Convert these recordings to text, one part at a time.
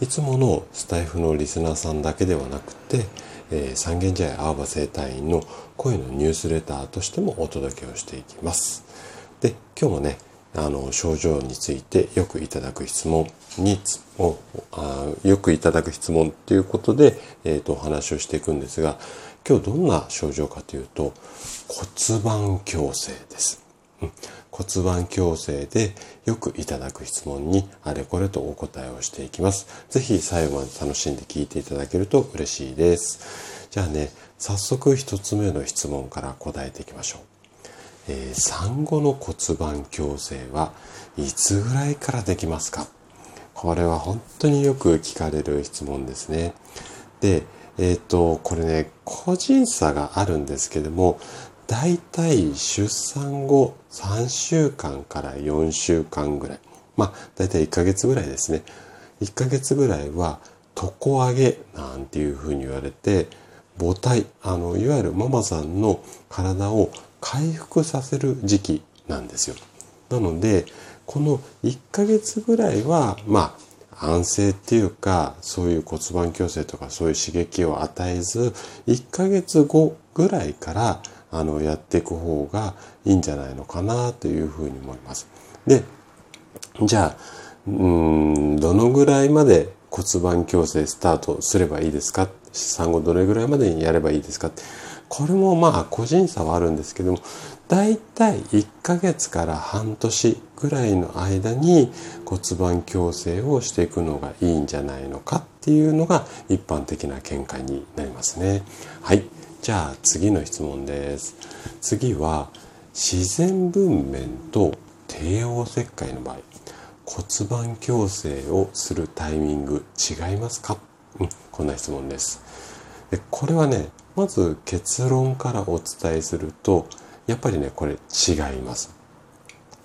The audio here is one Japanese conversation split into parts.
いつものスタイフのリスナーさんだけではなくて、えー、三軒茶屋アーバ生態院の声のニュースレターとしてもお届けをしていきます。で今日もねあの症状についてよくいただく質問にをあよくいただく質問ということで、えーと、お話をしていくんですが今日どんな症状かというと骨盤矯正です、骨盤矯正でよくいただく質問にあれこれとお答えをしていきます。是非最後まで楽しんで聞いていただけると嬉しいです。じゃあね早速一つ目の質問から答えていきましょう。えー、産後の骨盤矯正はいつぐらいからできますか？これは本当によく聞かれる質問ですね。で、えっ、ー、と、これね、個人差があるんですけども、だいたい出産後3週間から4週間ぐらい。まあ、だいたい1ヶ月ぐらいですね。1ヶ月ぐらいは、床上げなんていうふうに言われて、母体、あの、いわゆるママさんの体を回復させる時期なんですよ。なので、この1ヶ月ぐらいは、まあ、安静っていうか、そういう骨盤矯正とかそういう刺激を与えず、1ヶ月後ぐらいから、あの、やっていく方がいいんじゃないのかなというふうに思います。で、じゃあ、うん、どのぐらいまで骨盤矯正スタートすればいいですか？産後どれぐらいまでにやればいいですか？これもまあ個人差はあるんですけども、だいたい1ヶ月から半年ぐらいの間に骨盤矯正をしていくのがいいんじゃないのかっていうのが一般的な見解になりますね。はい。じゃあ次の質問です。次は自然分娩と帝王切開の場合、骨盤矯正をするタイミング違いますか、うん、こんな質問です。でこれはねまず結論からお伝えするとやっぱりねこれ違います。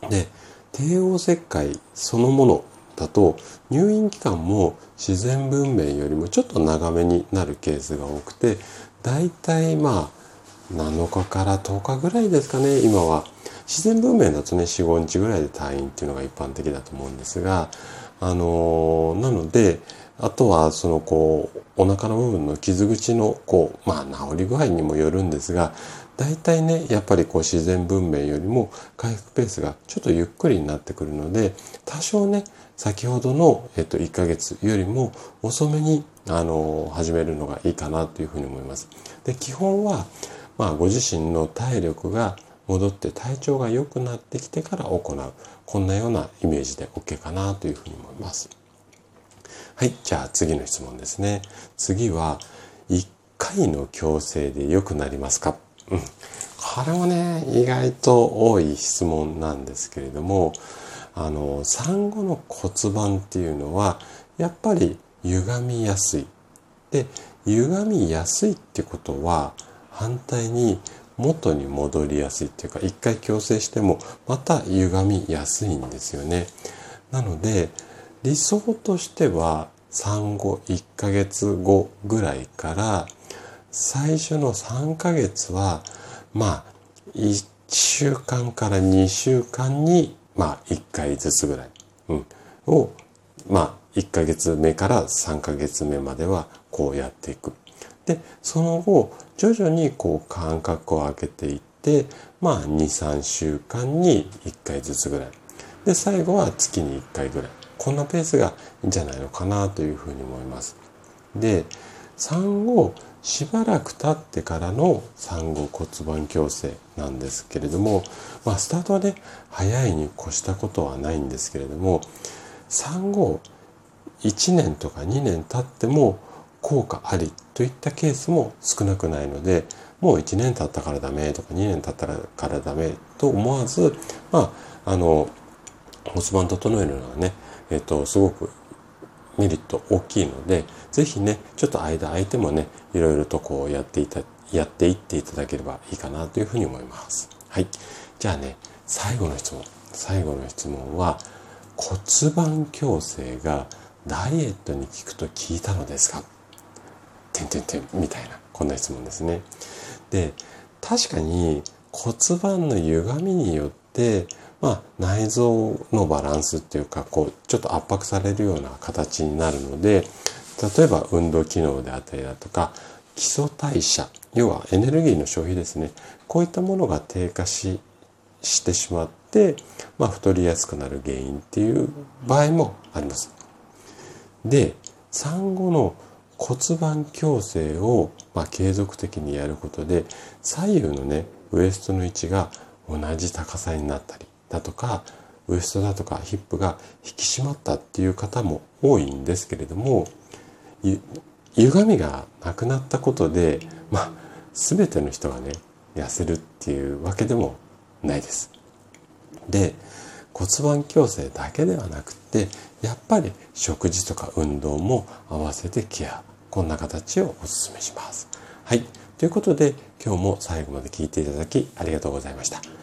で帝王切開そのものだと入院期間も自然分娩よりもちょっと長めになるケースが多くてだいたいまあ7日から10日ぐらいですかね今は。自然分娩だとね45日ぐらいで退院っていうのが一般的だと思うんですがあのー、なのであとはそのこうお腹の部分の傷口のこうまあ治り具合にもよるんですが大体ねやっぱりこう自然分娩よりも回復ペースがちょっとゆっくりになってくるので多少ね先ほどの、えっと、1ヶ月よりも遅めにあの始めるのがいいかなというふうに思います。で基本は、まあ、ご自身の体力が戻って体調が良くなってきてから行うこんなようなイメージで OK かなというふうに思います。はい、じゃあ次の質問ですね。次は、1回の矯正で良くなりますか？うん。これもね、意外と多い質問なんですけれども、あの、産後の骨盤っていうのは、やっぱり歪みやすい。で、歪みやすいってことは、反対に元に戻りやすいっていうか、一回矯正してもまた歪みやすいんですよね。なので、理想としては産後1ヶ月後ぐらいから最初の3ヶ月はまあ1週間から2週間にまあ1回ずつぐらい、うん、をまあ1ヶ月目から3ヶ月目まではこうやっていく。で、その後徐々にこう間隔を空けていってまあ2、3週間に1回ずつぐらい。で、最後は月に1回ぐらい。こんなペースがいいんじゃないのかなというふうに思います。で、産後しばらく経ってからの産後骨盤矯正なんですけれども、まあ、スタートはね、早いに越したことはないんですけれども、産後1年とか2年経っても効果ありといったケースも少なくないので、もう1年経ったからダメとか2年経ったからダメと思わず、まあ、あの、骨盤整えるのはね、えっと、すごくメリット大きいので、ぜひね、ちょっと間空いてもね、いろいろとこうやっていた、やっていっていただければいいかなというふうに思います。はい。じゃあね、最後の質問。最後の質問は、骨盤矯正がダイエットに効くと聞いたのですか？てんてんてんみたいな、こんな質問ですね。で、確かに骨盤の歪みによって、まあ、内臓のバランスっていうか、こう、ちょっと圧迫されるような形になるので、例えば運動機能であったりだとか、基礎代謝、要はエネルギーの消費ですね。こういったものが低下し、してしまって、まあ、太りやすくなる原因っていう場合もあります。で、産後の骨盤矯正を、まあ、継続的にやることで、左右のね、ウエストの位置が同じ高さになったり、だとかウエストだとかヒップが引き締まったっていう方も多いんですけれども歪みがなくなったことでまあ全ての人がね痩せるっていうわけでもないです。で骨盤矯正だけではなくてやっぱり食事とか運動も合わせてケアこんな形をお勧めします。はい。ということで今日も最後まで聞いていただきありがとうございました。